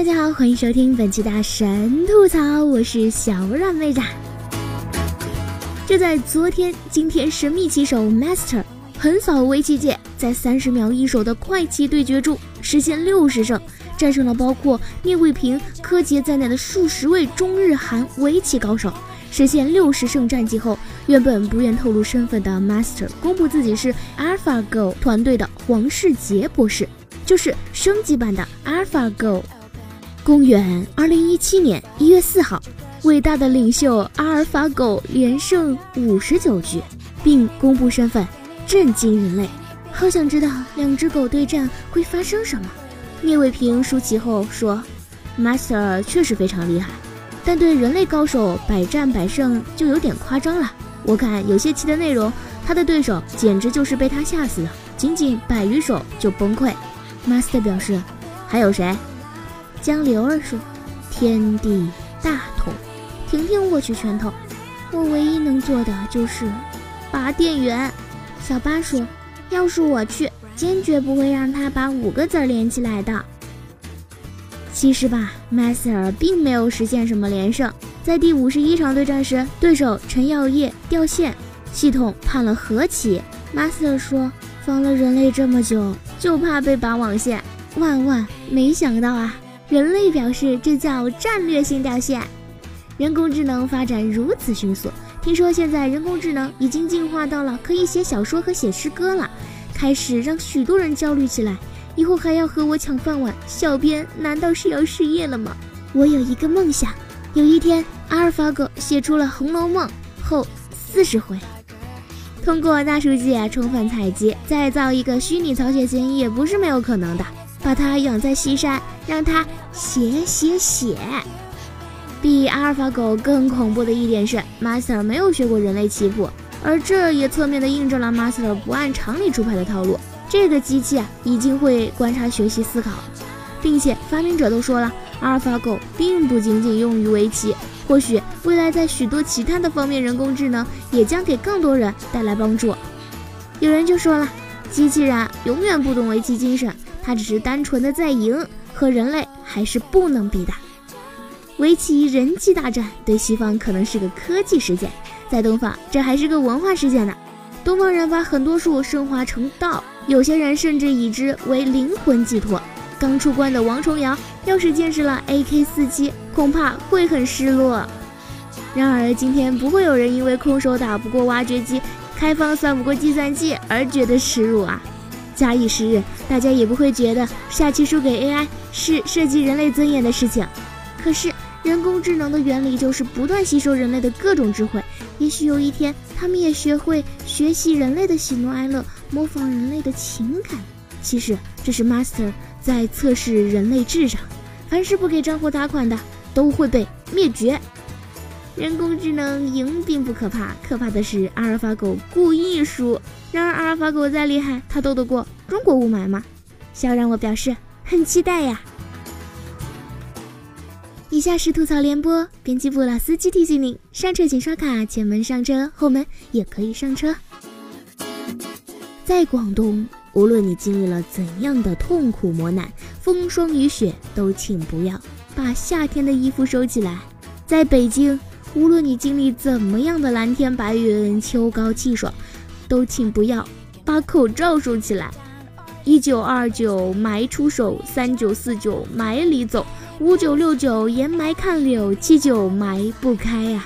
大家好，欢迎收听本期的神吐槽，我是小软妹子。就在昨天，今天神秘棋手 Master 横扫围棋界，在三十秒一手的快棋对决中实现六十胜，战胜了包括聂卫平、柯洁在内的数十位中日韩围棋高手，实现六十胜战绩后，原本不愿透露身份的 Master 公布自己是 AlphaGo 团队的黄世杰博士，就是升级版的 AlphaGo。公元二零一七年一月四号，伟大的领袖阿尔法狗连胜五十九局，并公布身份，震惊人类。好想知道两只狗对战会发生什么。聂卫平输棋后说：“Master 确实非常厉害，但对人类高手百战百胜就有点夸张了。我看有些棋的内容，他的对手简直就是被他吓死了，仅仅百余手就崩溃。”Master 表示：“还有谁？”江流儿说：“天地大同。”婷婷握起拳头：“我唯一能做的就是拔电源。”小八说：“要是我去，坚决不会让他把五个字连起来的。”其实吧，Master 并没有实现什么连胜。在第五十一场对战时，对手陈耀烨掉线，系统判了和棋。Master 说：“防了人类这么久，就怕被拔网线。”万万没想到啊！人类表示，这叫战略性掉线。人工智能发展如此迅速，听说现在人工智能已经进化到了可以写小说和写诗歌了，开始让许多人焦虑起来。以后还要和我抢饭碗，小编难道是要失业了吗？我有一个梦想，有一天阿尔法狗写出了《红楼梦》后四十回，通过大数据啊充分采集，再造一个虚拟曹雪芹也不是没有可能的。把它养在西山，让它写写写。比阿尔法狗更恐怖的一点是，Master 没有学过人类棋谱，而这也侧面的印证了 Master 不按常理出牌的套路。这个机器啊，已经会观察、学习、思考，并且发明者都说了，阿尔法狗并不仅仅用于围棋，或许未来在许多其他的方面，人工智能也将给更多人带来帮助。有人就说了，机器人永远不懂围棋精神。他只是单纯的在赢，和人类还是不能比的。围棋人机大战对西方可能是个科技事件，在东方这还是个文化事件呢。东方人把很多术升华成道，有些人甚至以之为灵魂寄托。刚出关的王重阳要是见识了 AK 四七，恐怕会很失落。然而今天不会有人因为空手打不过挖掘机，开放算不过计算器而觉得耻辱啊。假以时日，大家也不会觉得下棋输给 AI 是涉及人类尊严的事情。可是，人工智能的原理就是不断吸收人类的各种智慧。也许有一天，他们也学会学习人类的喜怒哀乐，模仿人类的情感。其实，这是 Master 在测试人类智商。凡是不给账户打款的，都会被灭绝。人工智能赢并不可怕，可怕的是阿尔法狗故意输。然而阿尔法狗再厉害，它斗得过中国雾霾吗？小让我表示很期待呀。以下是吐槽联播，编辑部老司机提醒您：上车请刷卡，前门上车，后门也可以上车。在广东，无论你经历了怎样的痛苦磨难，风霜雨雪，都请不要把夏天的衣服收起来。在北京。无论你经历怎么样的蓝天白云、秋高气爽，都请不要把口罩收起来。一九二九埋出手，三九四九埋里走，五九六九掩埋看柳，七九埋不开呀，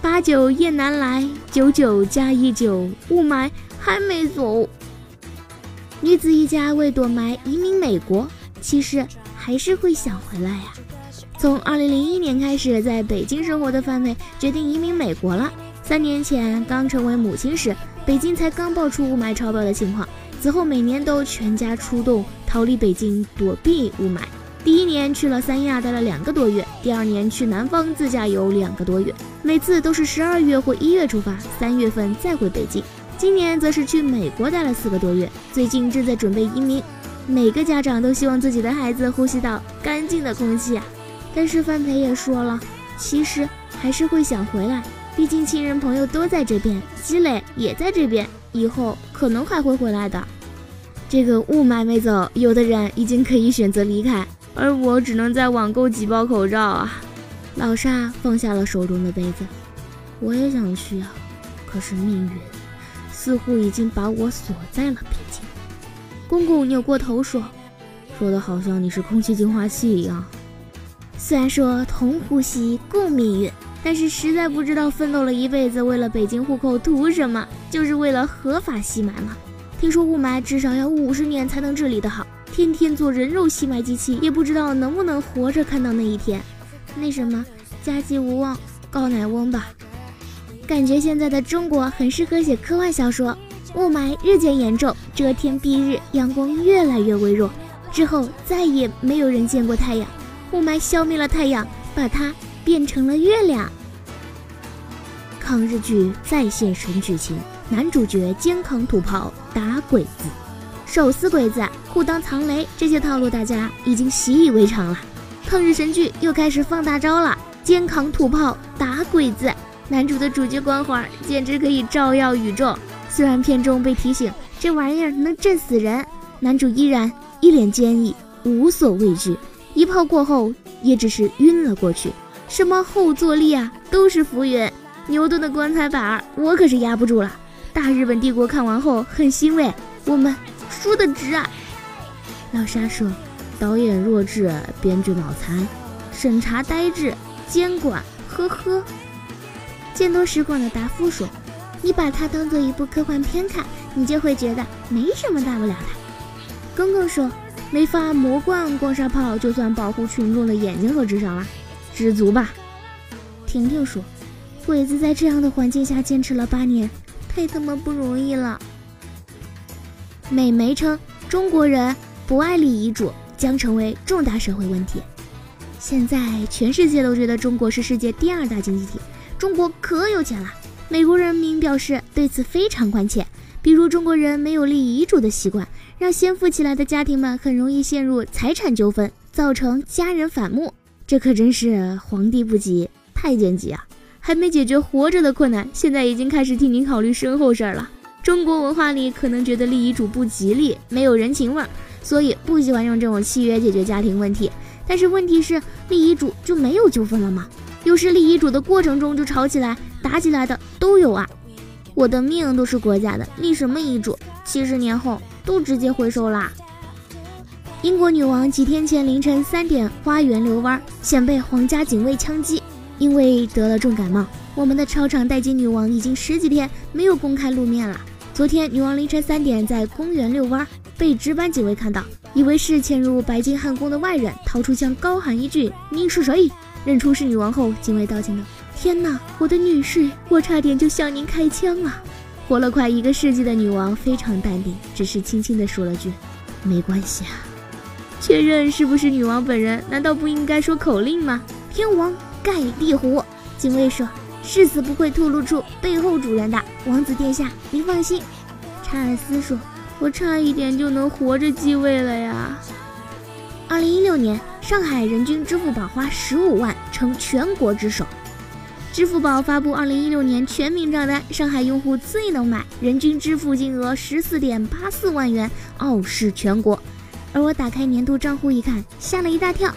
八九雁南来，九九加一九雾霾还没走。女子一家为躲霾移民美国，其实还是会想回来呀。从二零零一年开始，在北京生活的范美决定移民美国了。三年前刚成为母亲时，北京才刚爆出雾霾超标的情况。此后每年都全家出动逃离北京，躲避雾霾。第一年去了三亚待了两个多月，第二年去南方自驾游两个多月，每次都是十二月或一月出发，三月份再回北京。今年则是去美国待了四个多月，最近正在准备移民。每个家长都希望自己的孩子呼吸到干净的空气啊，但是范培也说了，其实还是会想回来，毕竟亲人朋友都在这边，积累也在这边，以后可能还会回来的。这个雾霾没走，有的人已经可以选择离开，而我只能在网购几包口罩啊。老沙放下了手中的杯子，我也想去啊，可是命运似乎已经把我锁在了北京。公公扭过头说：“说的好像你是空气净化器一样。虽然说同呼吸共命运，但是实在不知道奋斗了一辈子为了北京户口图什么？就是为了合法吸霾吗？听说雾霾至少要五十年才能治理的好，天天做人肉吸霾机器，也不知道能不能活着看到那一天。那什么，家祭无望告乃翁吧。感觉现在的中国很适合写科幻小说。”雾霾日渐严重，遮天蔽日，阳光越来越微弱，之后再也没有人见过太阳。雾霾消灭了太阳，把它变成了月亮。抗日剧再现神剧情，男主角肩扛土炮打鬼子，手撕鬼子，裤裆藏雷，这些套路大家已经习以为常了。抗日神剧又开始放大招了，肩扛土炮打鬼子，男主的主角光环简直可以照耀宇宙。虽然片中被提醒这玩意儿能震死人，男主依然一脸坚毅，无所畏惧。一炮过后，也只是晕了过去。什么后坐力啊，都是浮云。牛顿的棺材板儿，我可是压不住了。大日本帝国看完后很欣慰，我们输得值啊。老沙说：“导演弱智，编剧脑残，审查呆滞，监管呵呵。”见多识广的达夫说。你把它当做一部科幻片看，你就会觉得没什么大不了的。公公说，没发魔罐光沙炮，就算保护群众的眼睛和智商了，知足吧。婷婷说，鬼子在这样的环境下坚持了八年，太他妈不容易了。美媒称，中国人不爱立遗嘱将成为重大社会问题。现在全世界都觉得中国是世界第二大经济体，中国可有钱了。美国人民表示对此非常关切，比如中国人没有立遗嘱的习惯，让先富起来的家庭们很容易陷入财产纠纷，造成家人反目。这可真是皇帝不急太监急啊！还没解决活着的困难，现在已经开始替您考虑身后事儿了。中国文化里可能觉得立遗嘱不吉利，没有人情味儿，所以不喜欢用这种契约解决家庭问题。但是问题是，立遗嘱就没有纠纷了吗？有时立遗嘱的过程中就吵起来。打起来的都有啊！我的命都是国家的，立什么遗嘱？七十年后都直接回收啦！英国女王几天前凌晨三点花园遛弯，险被皇家警卫枪击，因为得了重感冒。我们的超长待机女王已经十几天没有公开露面了。昨天女王凌晨三点在公园遛弯，被值班警卫看到，以为是潜入白金汉宫的外人，掏出枪高喊一句：“你是谁？”认出是女王后，警卫道歉道。天哪，我的女士，我差点就向您开枪了。活了快一个世纪的女王非常淡定，只是轻轻地说了句：“没关系啊。”确认是不是女王本人？难道不应该说口令吗？天王盖地虎。警卫说：“誓死不会透露出背后主人的。”王子殿下，您放心。查尔斯说：“我差一点就能活着继位了呀。”二零一六年，上海人均支付宝花十五万，成全国之首。支付宝发布二零一六年全民账单，上海用户最能买，人均支付金额十四点八四万元，傲视全国。而我打开年度账户一看，吓了一大跳。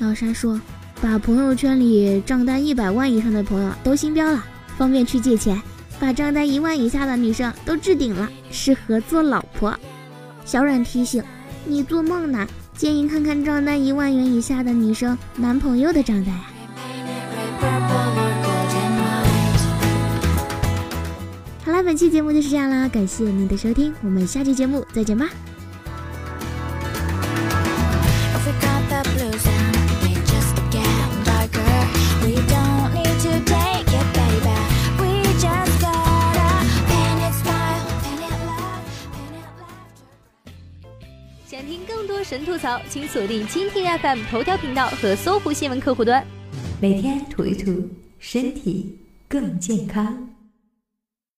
老沙说，把朋友圈里账单一百万以上的朋友都星标了，方便去借钱；把账单一万以下的女生都置顶了，适合做老婆。小软提醒你做梦呢，建议看看账单一万元以下的女生男朋友的账单呀。本期节目就是这样啦，感谢您的收听，我们下期节目再见吧。想听更多神。吐槽，请锁定蜻蜓 FM 头条频道和搜狐新闻客户端，每天吐一吐，身体更健康。